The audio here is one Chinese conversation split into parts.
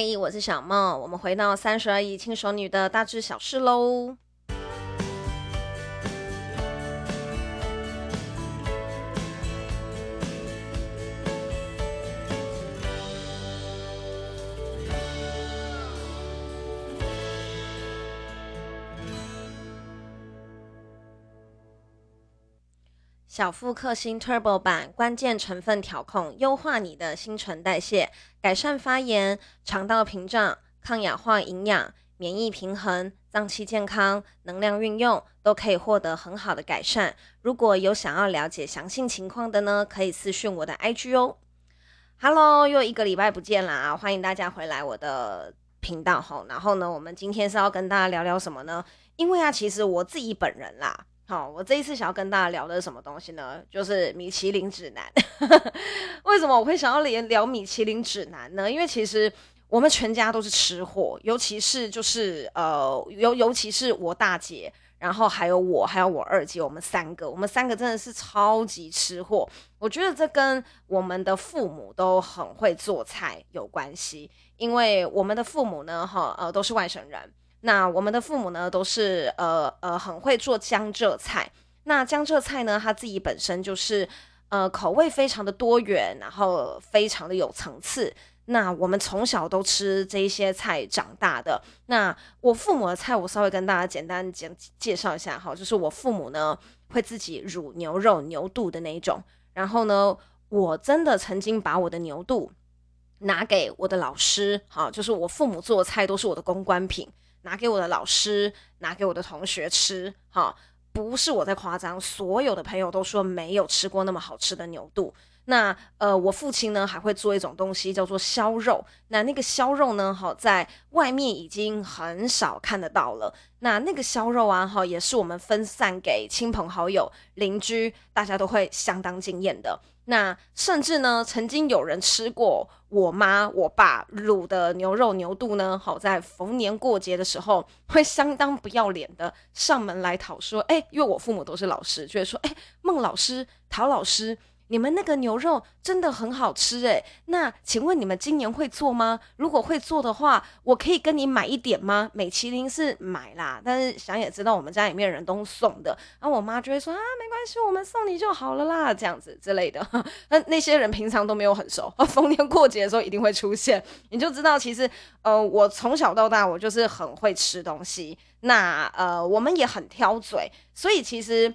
嗨，我是小梦，我们回到三十而已轻熟女的大致小事喽。小腹克星 Turbo 版关键成分调控，优化你的新陈代谢，改善发炎、肠道屏障、抗氧化、营养、免疫平衡、脏器健康、能量运用，都可以获得很好的改善。如果有想要了解详细情况的呢，可以私讯我的 IG 哦。Hello，又一个礼拜不见啦，欢迎大家回来我的频道吼。然后呢，我们今天是要跟大家聊聊什么呢？因为啊，其实我自己本人啦。好，我这一次想要跟大家聊的是什么东西呢？就是米其林指南。为什么我会想要连聊米其林指南呢？因为其实我们全家都是吃货，尤其是就是呃，尤尤其是我大姐，然后还有我，还有我二姐，我们三个，我们三个真的是超级吃货。我觉得这跟我们的父母都很会做菜有关系，因为我们的父母呢，哈呃，都是外省人。那我们的父母呢，都是呃呃很会做江浙菜。那江浙菜呢，它自己本身就是呃口味非常的多元，然后非常的有层次。那我们从小都吃这一些菜长大的。那我父母的菜，我稍微跟大家简单讲介绍一下哈，就是我父母呢会自己卤牛肉牛肚的那一种。然后呢，我真的曾经把我的牛肚拿给我的老师，哈，就是我父母做的菜都是我的公关品。拿给我的老师，拿给我的同学吃，哈，不是我在夸张，所有的朋友都说没有吃过那么好吃的牛肚。那呃，我父亲呢还会做一种东西叫做削肉，那那个削肉呢，哈，在外面已经很少看得到了。那那个削肉啊，哈，也是我们分散给亲朋好友、邻居，大家都会相当惊艳的。那甚至呢，曾经有人吃过我妈我爸卤的牛肉牛肚呢，好，在逢年过节的时候，会相当不要脸的上门来讨说，哎，因为我父母都是老师，就会说，哎，孟老师、陶老师。你们那个牛肉真的很好吃诶，那请问你们今年会做吗？如果会做的话，我可以跟你买一点吗？美其林是买啦，但是想也知道我们家里面人都送的，然后我妈就会说啊，没关系，我们送你就好了啦，这样子之类的。那那些人平常都没有很熟，逢年过节的时候一定会出现，你就知道其实呃，我从小到大我就是很会吃东西，那呃，我们也很挑嘴，所以其实。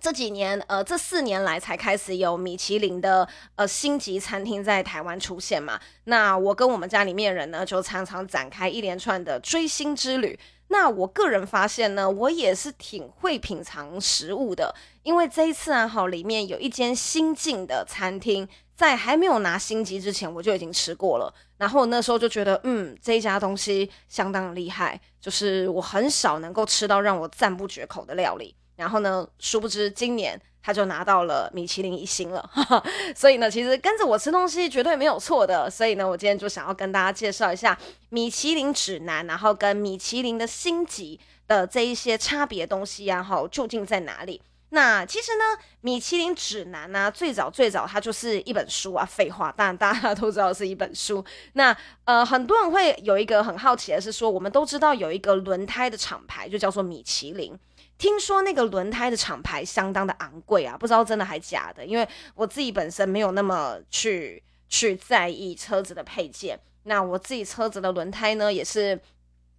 这几年，呃，这四年来才开始有米其林的呃星级餐厅在台湾出现嘛。那我跟我们家里面人呢，就常常展开一连串的追星之旅。那我个人发现呢，我也是挺会品尝食物的，因为这一次啊，好，里面有一间新进的餐厅，在还没有拿星级之前，我就已经吃过了。然后那时候就觉得，嗯，这一家东西相当厉害，就是我很少能够吃到让我赞不绝口的料理。然后呢，殊不知今年他就拿到了米其林一星了，所以呢，其实跟着我吃东西绝对没有错的。所以呢，我今天就想要跟大家介绍一下米其林指南，然后跟米其林的星级的这一些差别东西啊，哈，究竟在哪里？那其实呢，米其林指南呢，最早最早它就是一本书啊，废话，当然大家都知道是一本书。那呃，很多人会有一个很好奇的是说，我们都知道有一个轮胎的厂牌就叫做米其林。听说那个轮胎的厂牌相当的昂贵啊，不知道真的还假的。因为我自己本身没有那么去去在意车子的配件，那我自己车子的轮胎呢，也是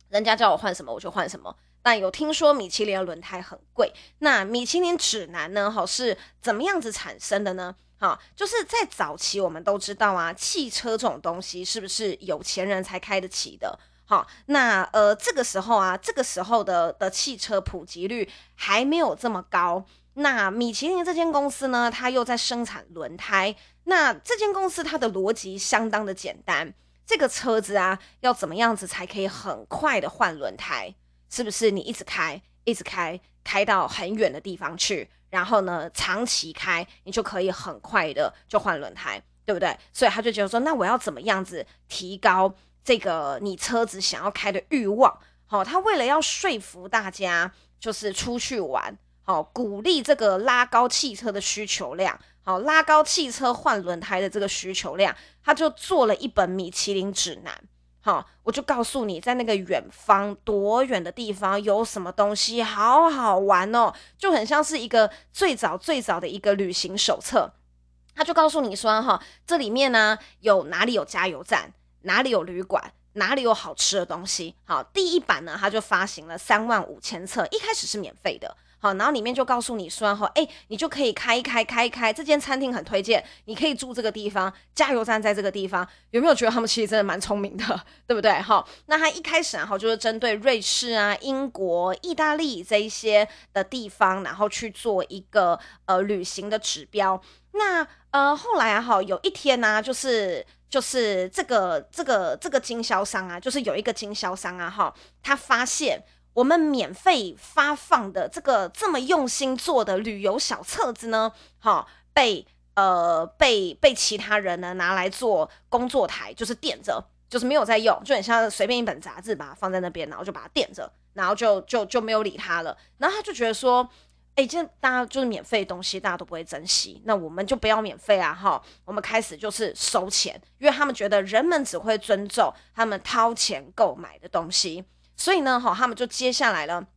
人家叫我换什么我就换什么。但有听说米其林的轮胎很贵，那米其林指南呢，哈，是怎么样子产生的呢？哈，就是在早期我们都知道啊，汽车这种东西是不是有钱人才开得起的？好，那呃，这个时候啊，这个时候的的汽车普及率还没有这么高。那米其林这间公司呢，它又在生产轮胎。那这间公司它的逻辑相当的简单，这个车子啊，要怎么样子才可以很快的换轮胎？是不是你一直开，一直开，开到很远的地方去，然后呢，长期开，你就可以很快的就换轮胎，对不对？所以他就觉得说，那我要怎么样子提高？这个你车子想要开的欲望，好，他为了要说服大家，就是出去玩，好，鼓励这个拉高汽车的需求量，好，拉高汽车换轮胎的这个需求量，他就做了一本米其林指南，好，我就告诉你，在那个远方多远的地方有什么东西好好玩哦，就很像是一个最早最早的一个旅行手册。他就告诉你说，哈，这里面呢有哪里有加油站，哪里有旅馆，哪里有好吃的东西。好，第一版呢，它就发行了三万五千册，一开始是免费的。好，然后里面就告诉你说，哈，哎，你就可以开一开，开一开，这间餐厅很推荐，你可以住这个地方，加油站在这个地方，有没有觉得他们其实真的蛮聪明的，对不对？哈，那他一开始然后就是针对瑞士啊、英国、意大利这一些的地方，然后去做一个呃旅行的指标。那呃后来啊，哈，有一天呢、就是就是这个这个这个经销商啊，就是有一个经销商啊，哈，他发现。我们免费发放的这个这么用心做的旅游小册子呢，哈、被呃被被其他人呢拿来做工作台，就是垫着，就是没有在用，就很像随便一本杂志把它放在那边，然后就把它垫着，然后就就就没有理他了。然后他就觉得说，哎，这大家就是免费东西，大家都不会珍惜，那我们就不要免费啊，哈、我们开始就是收钱，因为他们觉得人们只会尊重他们掏钱购买的东西。所以呢，哈，他们就接下来了，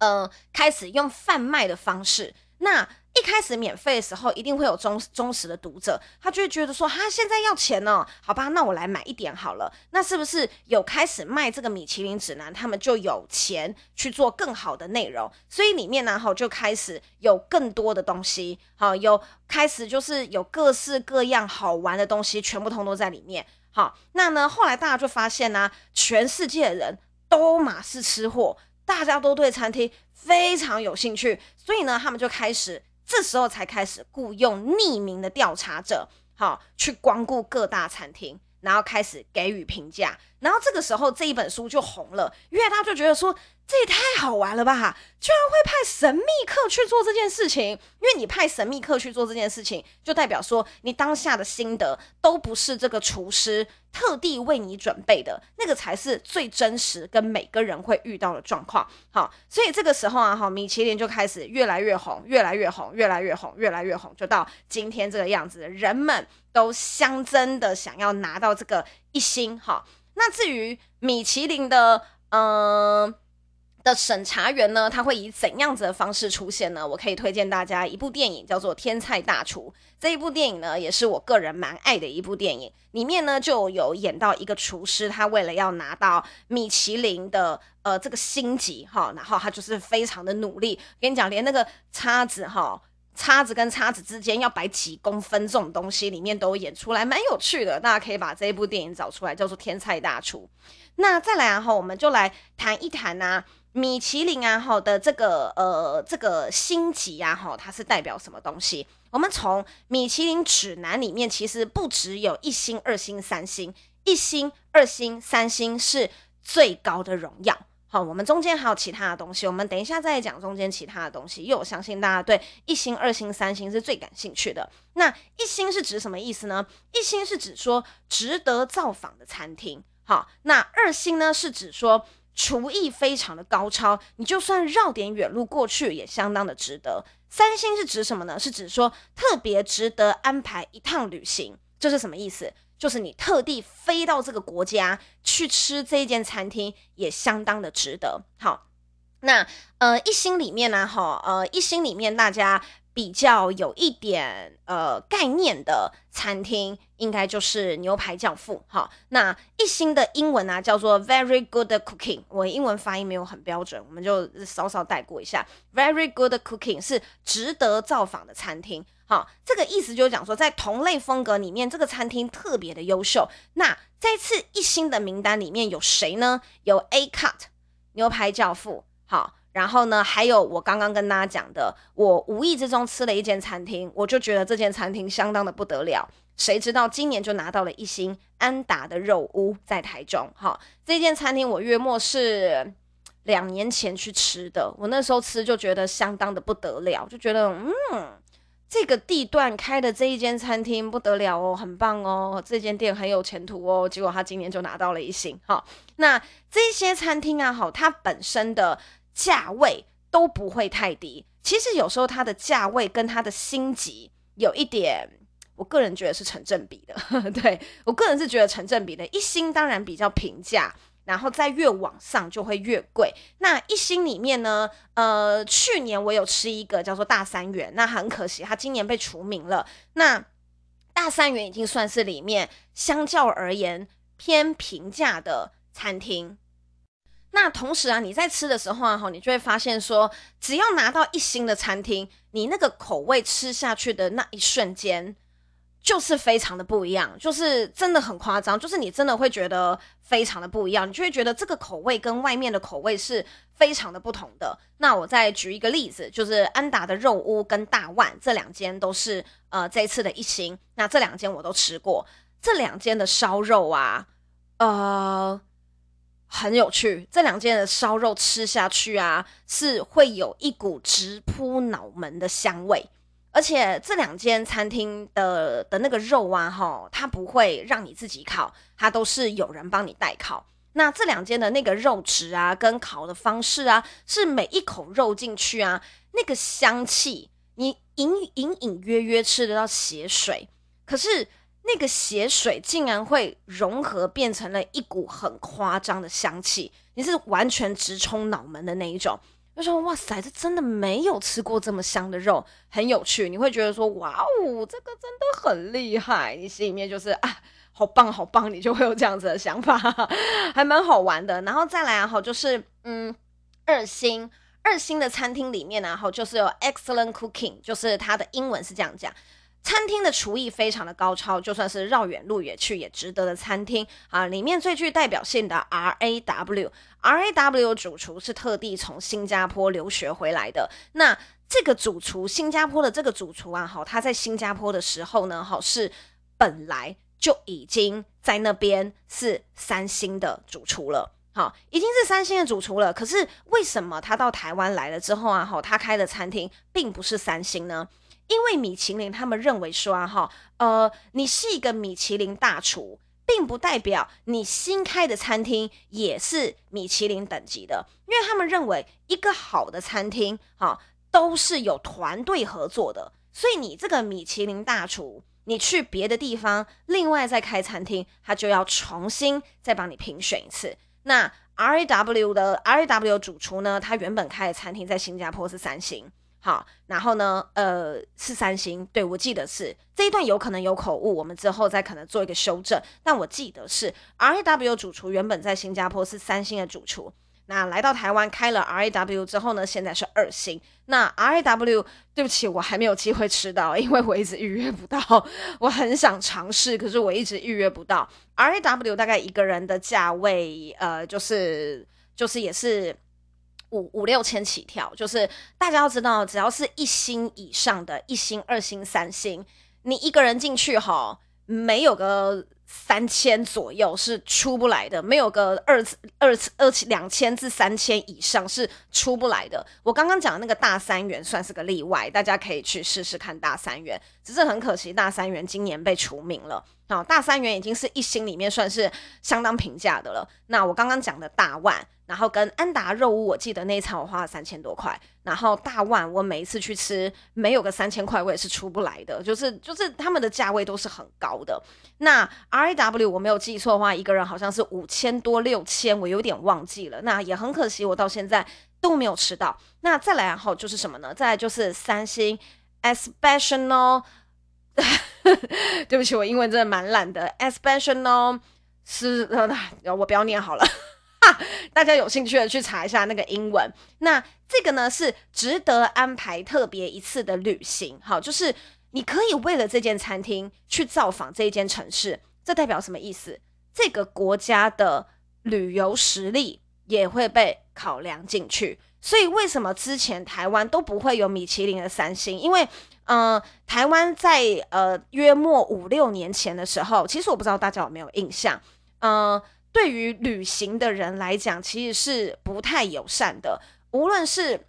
呃，开始用贩卖的方式。那一开始免费的时候，一定会有忠忠实的读者，他就会觉得说，哈，现在要钱呢，好吧，那我来买一点好了。那是不是有开始卖这个米其林指南，他们就有钱去做更好的内容？所以里面呢，哈，就开始有更多的东西，好，有开始就是有各式各样好玩的东西，全部通都在里面。好，那呢，后来大家就发现呢，全世界的人。都马是吃货，大家都对餐厅非常有兴趣，所以呢，他们就开始，这时候才开始雇佣匿名的调查者，好，去光顾各大餐厅，然后开始给予评价，然后这个时候这一本书就红了，因为他就觉得说。这也太好玩了吧！居然会派神秘客去做这件事情，因为你派神秘客去做这件事情，就代表说你当下的心得都不是这个厨师特地为你准备的，那个才是最真实跟每个人会遇到的状况。好，所以这个时候啊，哈，米其林就开始越来越红，越来越红，越来越红，越来越红，就到今天这个样子，人们都相争的想要拿到这个一星。哈，那至于米其林的，嗯、的审查员呢，他会以怎样子的方式出现呢？我可以推荐大家一部电影，叫做《天菜大厨》。这一部电影呢，也是我个人蛮爱的一部电影。里面呢，就有演到一个厨师，他为了要拿到米其林的呃这个星级哈，然后他就是非常的努力。跟你讲，连那个叉子哈，叉子跟叉子之间要摆几公分这种东西，里面都演出来，蛮有趣的。大家可以把这一部电影找出来，叫做《天菜大厨》。那再来然后，我们就来谈一谈啊。米其林啊，好的这个呃这个星级啊，哈，它是代表什么东西？我们从米其林指南里面，其实不只有一星、二星、三星，一星、二星、三星是最高的荣耀。好，我们中间还有其他的东西，我们等一下再讲中间其他的东西。因为我相信大家对一星、二星、三星是最感兴趣的。那一星是指什么意思呢？一星是指说值得造访的餐厅。好，那二星呢是指说。厨艺非常的高超，你就算绕点远路过去也相当的值得。三星是指什么呢？是指说特别值得安排一趟旅行，这是什么意思？就是你特地飞到这个国家去吃这一间餐厅，也相当的值得。好，那呃一星里面呢，哈呃一星里面大家。比较有一点呃概念的餐厅，应该就是牛排教父。好，那一星的英文啊叫做 Very Good Cooking。我英文发音没有很标准，我们就稍稍带过一下。Very Good Cooking 是值得造访的餐厅。好，这个意思就是讲说，在同类风格里面，这个餐厅特别的优秀。那这次一星的名单里面有谁呢？有 A Cut 牛排教父。好。然后呢，还有我刚刚跟大家讲的，我无意之中吃了一间餐厅，我就觉得这间餐厅相当的不得了。谁知道今年就拿到了一星，安达的肉屋在台中。哈，这间餐厅我约莫是两年前去吃的，我那时候吃就觉得相当的不得了，就觉得嗯，这个地段开的这一间餐厅不得了哦，很棒哦，这间店很有前途哦。结果他今年就拿到了一星。哈，那这些餐厅啊，好，它本身的。价位都不会太低，其实有时候它的价位跟它的星级有一点我个人觉得是成正比的。呵 呵对，我个人是觉得成正比的，一星当然比较平价。然后再越往上就会越贵。那一星里面呢，呃，去年我有吃一个叫做大三元，那很可惜，它今年被除名了。那大三元已经算是里面相较而言偏平价的餐厅。那同时啊，你在吃的时候啊，哈你就会发现说，只要拿到一星的餐厅，你那个口味吃下去的那一瞬间。就是非常的不一样，就是真的很夸张，就是你真的会觉得非常的不一样，你就会觉得这个口味跟外面的口味是非常的不同的。那我再举一个例子，就是安达的肉屋跟大万这两间都是呃这一次的一星，那这两间我都吃过，这两间的烧肉啊，呃，很有趣，这两间的烧肉吃下去啊，是会有一股直扑脑门的香味。而且这两间餐厅的的那个肉啊，哈，它不会让你自己烤，它都是有人帮你代烤。那这两间的那个肉质啊，跟烤的方式啊，是每一口肉进去啊，那个香气，你隐隐隐约约吃得到血水，可是那个血水竟然会融合变成了一股很夸张的香气，你是完全直冲脑门的那一种。就说哇塞，这真的没有吃过这么香的肉，很有趣。你会觉得说哇哦，这个真的很厉害。你心里面就是啊，好棒好棒，你就会有这样子的想法，还蛮好玩的。然后再来啊，哈，就是嗯，二星二星的餐厅里面呢，哈，就是有 excellent cooking，就是它的英文是这样讲。餐厅的厨艺非常的高超，就算是绕远路也去也值得的餐厅啊。里面最具代表性的 RAW，RAW 主厨是特地从新加坡留学回来的。那这个主厨，新加坡的这个主厨啊，好，他在新加坡的时候呢，好，是本来就已经在那边是三星的主厨了，好，已经是三星的主厨了。可是为什么他到台湾来了之后啊，好，他开的餐厅并不是三星呢？因为米其林他们认为说哈，呃，你是一个米其林大厨，并不代表你新开的餐厅也是米其林等级的。因为他们认为一个好的餐厅哈，都是有团队合作的。所以你这个米其林大厨，你去别的地方另外再开餐厅，他就要重新再帮你评选一次。那 RAW 的 RAW 主厨呢，他原本开的餐厅在新加坡是三星。好，然后呢，呃，是三星，对，我记得是这一段有可能有口误，我们之后再可能做一个修正。但我记得是 RAW 主厨原本在新加坡是三星的主厨，那来到台湾开了 RAW 之后呢，现在是二星。那 RAW 对不起，我还没有机会吃到，因为我一直预约不到。我很想尝试，可是我一直预约不到。RAW 大概一个人的价位，呃，就是就是也是。五五六千起跳，就是大家要知道，只要是一星以上的，一星、二星、三星，你一个人进去哈，没有个三千左右是出不来的，没有个二二二两千至三千以上是出不来的。我刚刚讲的那个大三元算是个例外，大家可以去试试看大三元，只是很可惜，大三元今年被除名了。好，大三元已经是一星里面算是相当平价的了。那我刚刚讲的大万。然后跟安达肉屋，我记得那一餐我花了三千多块。然后大万，我每一次去吃，没有个三千块我也是出不来的。就是就是他们的价位都是很高的。那 RAW 我没有记错的话，一个人好像是五千多六千，我有点忘记了。那也很可惜，我到现在都没有吃到。那再来然后就是什么呢？再来就是三星 Especial，对不起，我英文真的蛮烂的。Especial 是呃，我不要念好了。大家有兴趣的去查一下那个英文。那这个呢是值得安排特别一次的旅行，好，就是你可以为了这间餐厅去造访这一间城市，这代表什么意思？这个国家的旅游实力也会被考量进去。所以为什么之前台湾都不会有米其林的三星？因为，呃，台湾在呃约莫五六年前的时候，其实我不知道大家有没有印象，呃。对于旅行的人来讲，其实是不太友善的。无论是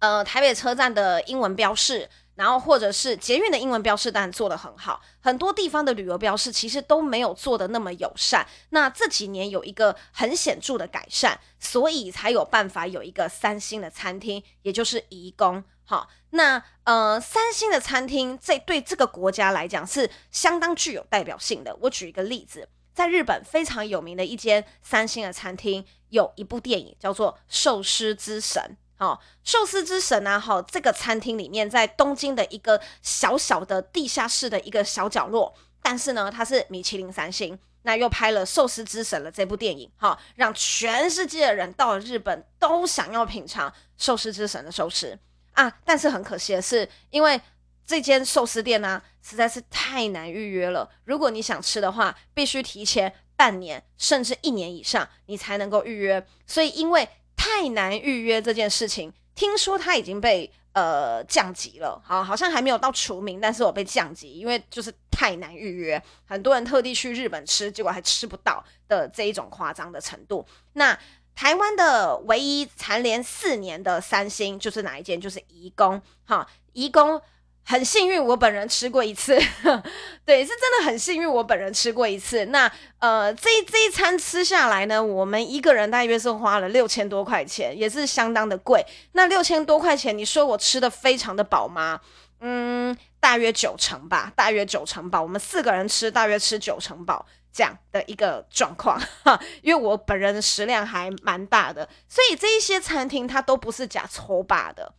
呃台北车站的英文标示，然后或者是捷运的英文标示当然做得很好，很多地方的旅游标示其实都没有做得那么友善。那这几年有一个很显著的改善，所以才有办法有一个三星的餐厅，也就是颐宫。好，那呃，三星的餐厅这对这个国家来讲是相当具有代表性的。我举一个例子，在日本非常有名的一间三星的餐厅，有一部电影叫做《寿司之神》。好，寿司之神啊，好，这个餐厅里面在东京的一个小小的地下室的一个小角落，但是呢，它是米其林三星，那又拍了《寿司之神》的这部电影，好，让全世界的人到了日本都想要品尝寿司之神的寿司啊。但是很可惜的是，因为这间寿司店呢、实在是太难预约了。如果你想吃的话，必须提前半年甚至一年以上，你才能够预约。所以因为太难预约这件事情，听说它已经被呃降级了，好，好像还没有到除名，但是我被降级，因为就是太难预约，很多人特地去日本吃，结果还吃不到的这一种夸张的程度。那台湾的唯一蝉联四年的三星就是哪一间？就是颐宫，哈，颐宫。很幸运，我本人吃过一次，对，是真的很幸运，我本人吃过一次。那呃，这这一餐吃下来呢，我们一个人大约是花了六千多块钱，也是相当的贵。那六千多块钱，你说我吃的非常的饱吗？嗯，大约九成吧，大约九成饱。我们四个人吃，大约吃九成饱这样的一个状况。因为我本人食量还蛮大的，所以这一些餐厅它都不是假抽霸的，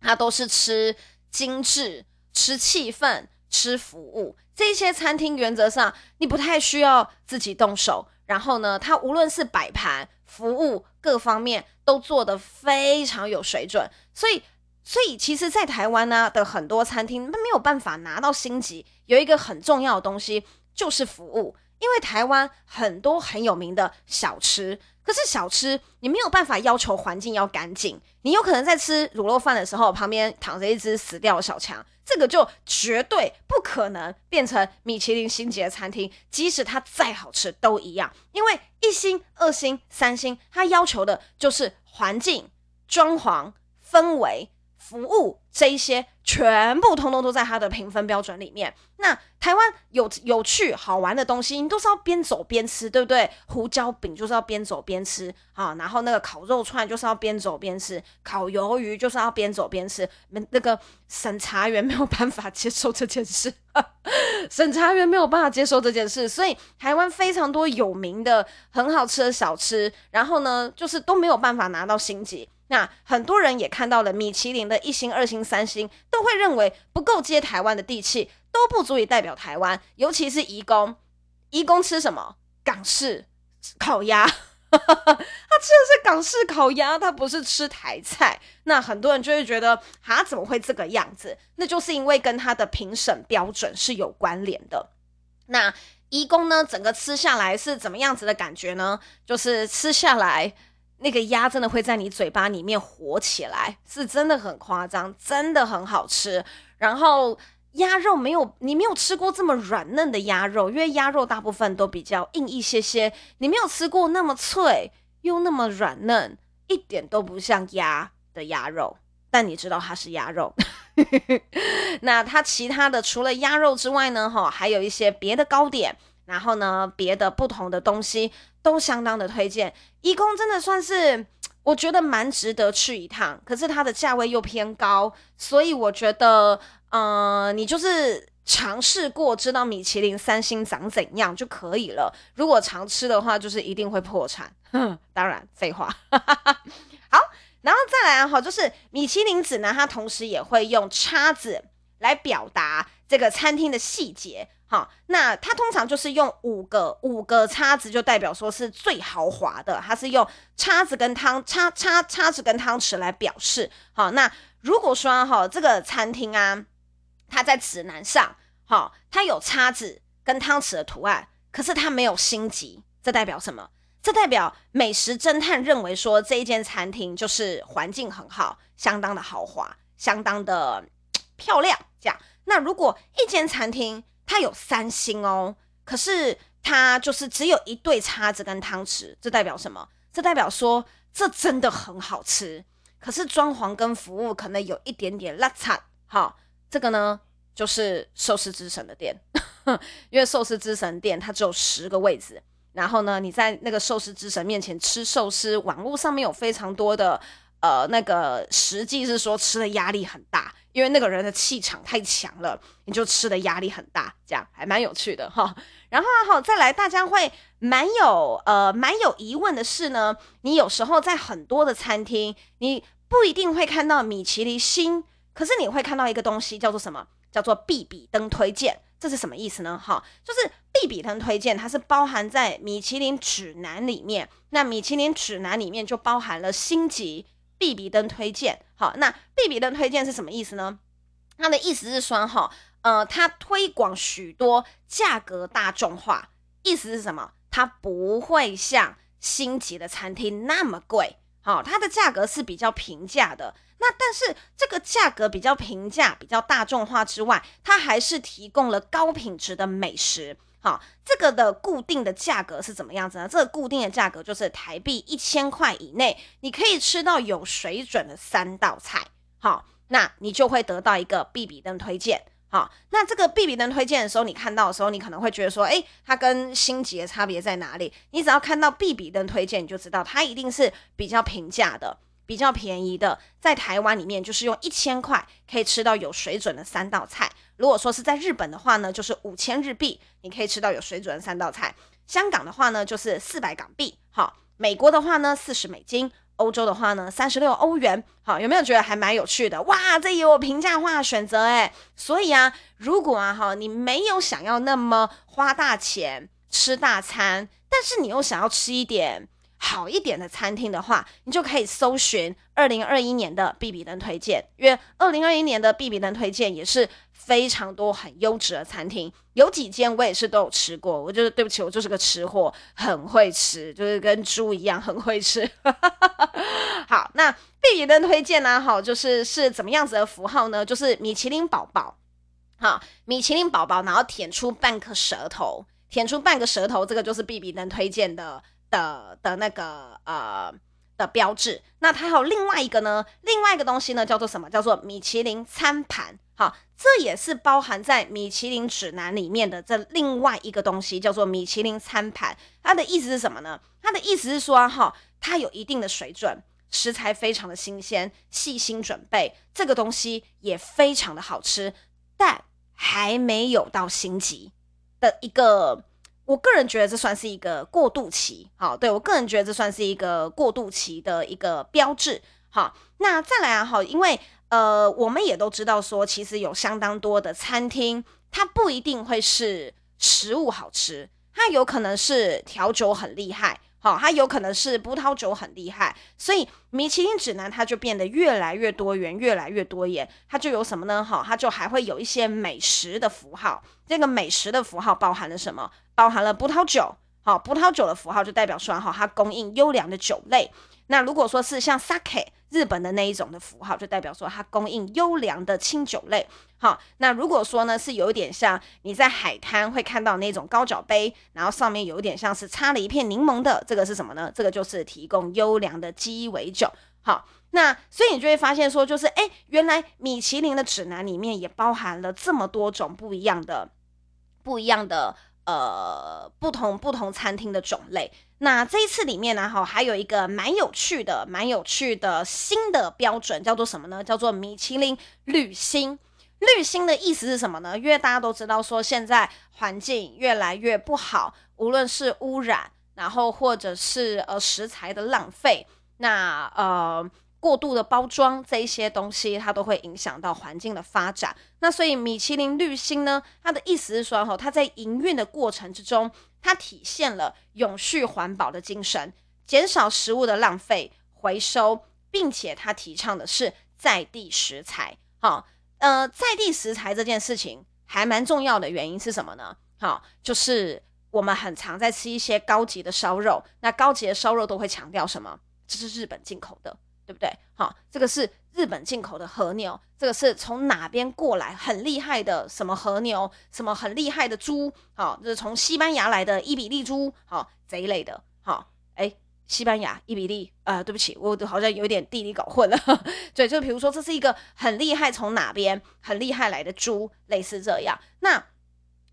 它都是吃。精致，吃气氛，吃服务，这些餐厅原则上你不太需要自己动手。然后呢，它无论是摆盘、服务各方面都做得非常有水准。所以，所以其实，在台湾呢的很多餐厅，它没有办法拿到星级。有一个很重要的东西就是服务，因为台湾很多很有名的小吃。可是小吃，你没有办法要求环境要干净。你有可能在吃卤肉饭的时候，旁边躺着一只死掉的小强，这个就绝对不可能变成米其林星级的餐厅。即使它再好吃，都一样。因为一星、二星、三星，它要求的就是环境、装潢、氛围。服务这一些全部通通都在它的评分标准里面。那台湾有有趣好玩的东西，你都是要边走边吃，对不对？胡椒饼就是要边走边吃啊，然后那个烤肉串就是要边走边吃，烤鱿鱼就是要边走边吃。那那个审查员没有办法接受这件事，审查员没有办法接受这件事，所以台湾非常多有名的很好吃的小吃，然后呢，就是都没有办法拿到星级。那很多人也看到了米其林的一星、二星、三星，都会认为不够接台湾的地气，都不足以代表台湾。尤其是颐宫，颐宫吃什么？港式烤鸭，他吃的是港式烤鸭，他不是吃台菜。那很多人就会觉得，啊，怎么会这个样子？那就是因为跟他的评审标准是有关联的。那颐宫呢，整个吃下来是怎么样子的感觉呢？就是吃下来。那个鸭真的会在你嘴巴里面活起来，是真的很夸张，真的很好吃。然后鸭肉没有，你没有吃过这么软嫩的鸭肉，因为鸭肉大部分都比较硬一些些，你没有吃过那么脆又那么软嫩，一点都不像鸭的鸭肉。但你知道它是鸭肉，那它其他的除了鸭肉之外呢，哈，还有一些别的糕点。然后呢，别的不同的东西都相当的推荐。义工真的算是我觉得蛮值得去一趟，可是它的价位又偏高，所以我觉得，呃，你就是尝试过，知道米其林三星长怎样就可以了。如果常吃的话，就是一定会破产。哼，当然废话。好，然后再来哈，就是米其林指南，它同时也会用叉子来表达这个餐厅的细节。好，那它通常就是用五个五个叉子，就代表说是最豪华的。它是用叉子跟汤叉叉叉子跟汤匙来表示。好，那如果说哈这个餐厅啊，它在指南上，好，它有叉子跟汤匙的图案，可是它没有星级，这代表什么？这代表美食侦探认为说这一间餐厅就是环境很好，相当的豪华，相当的漂亮。这样，那如果一间餐厅，它有三星哦，可是它就是只有一对叉子跟汤匙，这代表什么？这代表说这真的很好吃，可是装潢跟服务可能有一点点邋遢。好，这个呢，就是寿司之神的店，因为寿司之神店它只有十个位置，然后呢，你在那个寿司之神面前吃寿司，网络上面有非常多的呃那个实际是说吃的压力很大，因为那个人的气场太强了，你就吃的压力很大，这样还蛮有趣的哈。然后啊，再来，大家会蛮有呃蛮有疑问的是呢，你有时候在很多的餐厅，你不一定会看到米其林星，可是你会看到一个东西叫做什么？叫做必比登推荐，这是什么意思呢？哈，就是必比登推荐，它是包含在米其林指南里面。那米其林指南里面就包含了星级必比登推荐。好，那必比登推荐是什么意思呢？它的意思是说，哈。呃，它推广许多价格大众化，意思是什么？它不会像星级的餐厅那么贵，好、哦，它的价格是比较平价的。那但是这个价格比较平价、比较大众化之外，它还是提供了高品质的美食。好、这个的固定的价格是怎么样子呢？这个固定的价格就是台币一千块以内，你可以吃到有水准的三道菜。好、那你就会得到一个必比登推荐。好，那这个必比登推荐的时候，你看到的时候，你可能会觉得说，诶，它跟星级的差别在哪里？你只要看到必比登推荐，你就知道它一定是比较平价的、比较便宜的。在台湾里面，就是用一千块可以吃到有水准的三道菜。如果说是在日本的话呢，就是五千日币，你可以吃到有水准的三道菜。香港的话呢，就是四百港币。好，美国的话呢，四十美金。欧洲的话呢，三十六欧元，好，有没有觉得还蛮有趣的？哇，这也有平价化选择诶。所以啊，如果啊哈，你没有想要那么花大钱吃大餐，但是你又想要吃一点好一点的餐厅的话，你就可以搜寻二零二一年的必比登推荐，因为二零二一年的必比登推荐也是非常多很优质的餐厅，有几间我也是都有吃过。我就是对不起，我就是个吃货，很会吃，就是跟猪一样很会吃。好，那必比登推荐呢？好，就是是怎么样子的符号呢？就是米其林宝宝，哈，米其林宝宝，然后舔出半颗舌头，舔出半个舌头，这个就是必比登推荐的。的的那个呃的标志，那它还有另外一个呢，另外一个东西呢叫做什么？叫做米其林餐盘。好，这也是包含在米其林指南里面的这另外一个东西，叫做米其林餐盘。它的意思是什么呢？它的意思是说，哈，它有一定的水准，食材非常的新鲜，细心准备，这个东西也非常的好吃，但还没有到星级的一个。我个人觉得这算是一个过渡期，好，对，我个人觉得这算是一个过渡期的一个标志，好，那再来啊，好，因为呃，我们也都知道说，其实有相当多的餐厅，它不一定会是食物好吃，它有可能是调酒很厉害。好，它有可能是葡萄酒很厉害，所以米其林指南它就变得越来越多元，越来越多元。它就有什么呢？好，它就还会有一些美食的符号。这个美食的符号包含了什么？包含了葡萄酒。好，葡萄酒的符号就代表说，哈，它供应优良的酒类。那如果说是像 sake 日本的那一种的符号，就代表说它供应优良的清酒类。好，那如果说呢是有一点像你在海滩会看到那种高脚杯，然后上面有一点像是插了一片柠檬的，这个是什么呢？这个就是提供优良的鸡尾酒。好，那所以你就会发现说，就是诶，原来米其林的指南里面也包含了这么多种不一样的、不一样的。呃，不同不同餐厅的种类。那这一次里面呢，哈，还有一个蛮有趣的、蛮有趣的新的标准，叫做什么呢？叫做米其林绿星。绿星的意思是什么呢？因为大家都知道说，现在环境越来越不好，无论是污染，然后或者是呃食材的浪费，那呃。过度的包装这一些东西，它都会影响到环境的发展。那所以米其林绿星呢，它的意思是说，哈，它在营运的过程之中，它体现了永续环保的精神，减少食物的浪费、回收，并且它提倡的是在地食材。好，呃，在地食材这件事情还蛮重要的，原因是什么呢？好，就是我们很常在吃一些高级的烧肉，那高级的烧肉都会强调什么？这是日本进口的。对不对？好，这个是日本进口的和牛，这个是从哪边过来很厉害的什么和牛，什么很厉害的猪，好，这是从西班牙来的伊比利猪，好，这一类的，好，哎，西班牙、伊比利，呃，对不起，我好像有点地理搞混了。对，就比如说这是一个很厉害从哪边很厉害来的猪，类似这样。那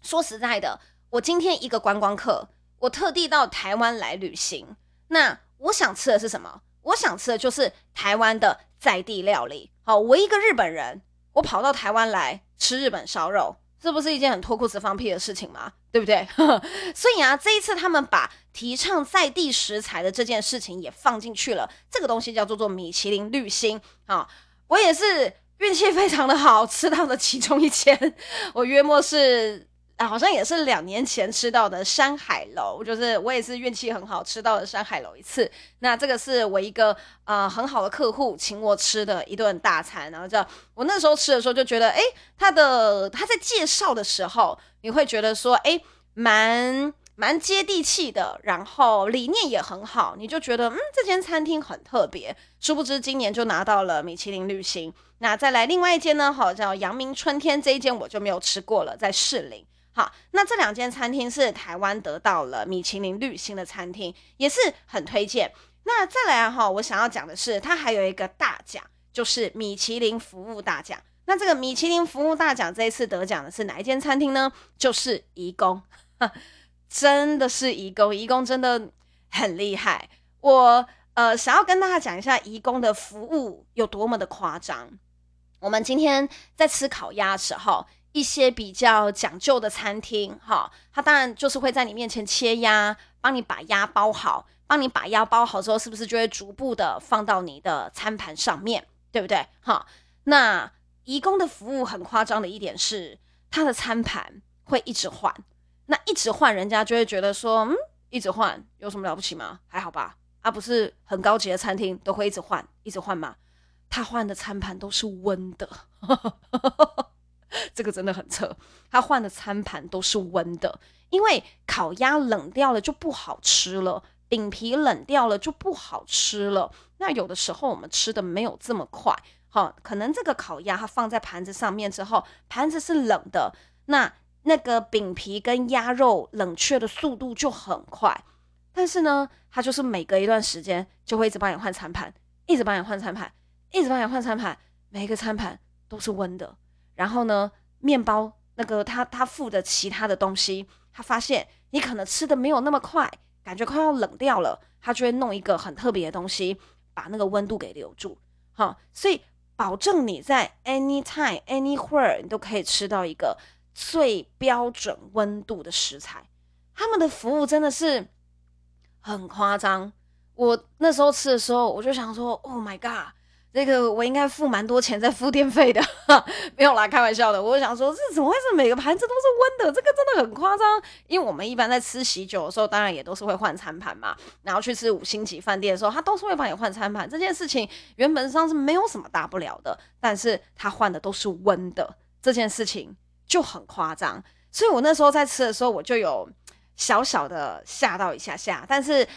说实在的，我今天一个观光客，我特地到台湾来旅行，那我想吃的是什么？我想吃的就是台湾的在地料理。好，我一个日本人，我跑到台湾来吃日本烧肉。这不是一件很脱裤子放屁的事情吗？对不对？所以啊，这一次他们把提倡在地食材的这件事情也放进去了。这个东西叫做做米其林绿星啊！我也是运气非常的好，吃到的其中一间，我约莫是。啊，好像也是两年前吃到的山海楼，就是我也是运气很好吃到的山海楼一次。那这个是我一个呃很好的客户请我吃的一顿大餐，然后这样我那时候吃的时候就觉得，诶，他的他在介绍的时候，你会觉得说，诶，蛮蛮接地气的，然后理念也很好，你就觉得嗯，这间餐厅很特别。殊不知今年就拿到了米其林绿星。那再来另外一间呢，好叫阳明春天，这一间我就没有吃过了，在士林。好，那这两间餐厅是台湾得到了米其林绿星的餐厅，也是很推荐。那再来哈，我想要讲的是，它还有一个大奖，就是米其林服务大奖。那这个米其林服务大奖这一次得奖的是哪一间餐厅呢？就是颐宫，真的是颐宫，颐宫真的很厉害。我呃想要跟大家讲一下颐宫的服务有多么的夸张。我们今天在吃烤鸭的时候。一些比较讲究的餐厅，哈，他当然就是会在你面前切鸭，帮你把鸭包好，帮你把鸭包好之后，是不是就会逐步的放到你的餐盘上面，对不对？哈，那义工的服务很夸张的一点是，他的餐盘会一直换，那一直换，人家就会觉得说，嗯，一直换有什么了不起吗？还好吧，啊，不是很高级的餐厅都会一直换，一直换吗？他换的餐盘都是温的。这个真的很扯，他换的餐盘都是温的，因为烤鸭冷掉了就不好吃了，饼皮冷掉了就不好吃了。那有的时候我们吃的没有这么快，好，可能这个烤鸭它放在盘子上面之后，盘子是冷的，那那个饼皮跟鸭肉冷却的速度就很快。但是呢，他就是每隔一段时间就会一直帮你换餐盘，一直帮你换餐盘，一直帮你换餐盘，每一个餐盘都是温的。然后呢，面包那个他他附的其他的东西，他发现你可能吃的没有那么快，感觉快要冷掉了，他就会弄一个很特别的东西，把那个温度给留住。好，所以保证你在 anytime anywhere 你都可以吃到一个最标准温度的食材。他们的服务真的是很夸张。我那时候吃的时候，我就想说，Oh my god！这个我应该付蛮多钱在付电费的，没有啦，开玩笑的。我想说，这怎么会是每个盘子都是温的？这个真的很夸张。因为我们一般在吃喜酒的时候，当然也都是会换餐盘嘛。然后去吃五星级饭店的时候，他都是会帮你换餐盘。这件事情原本上是没有什么大不了的，但是他换的都是温的，这件事情就很夸张。所以我那时候在吃的时候，我就有小小的吓到一下下，但是。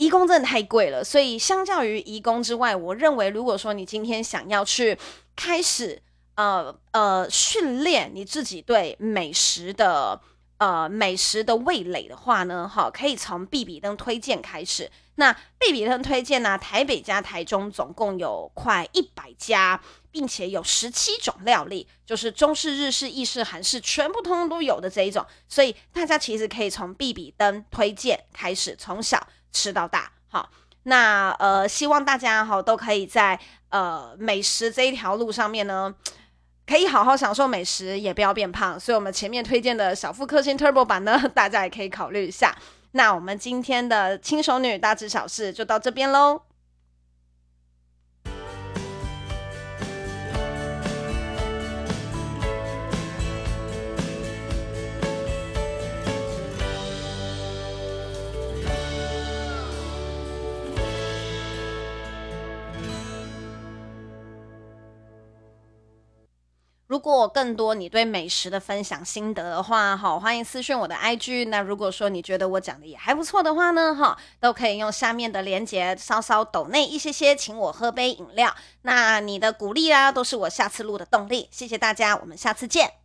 颐宫真的太贵了，所以相较于颐宫之外，我认为如果说你今天想要去开始呃呃训练你自己对美食的呃美食的味蕾的话呢，哈，可以从必比登推荐开始。那必比登推荐呢，台北加台中总共有快一百家，并且有十七种料理，就是中式、日式、意式、韩式，全部通通都有的这一种。所以大家其实可以从必比登推荐开始，从小。吃到大，好，那呃，希望大家哈都可以在呃美食这一条路上面呢，可以好好享受美食，也不要变胖。所以，我们前面推荐的小腹克星 Turbo 版呢，大家也可以考虑一下。那我们今天的轻熟女大知小事就到这边喽。如果更多你对美食的分享心得的话，好，欢迎私讯我的 IG。那如果说你觉得我讲的也还不错的话呢，哈，都可以用下面的链接稍稍抖内一些些，请我喝杯饮料。那你的鼓励啊，都是我下次录的动力。谢谢大家，我们下次见。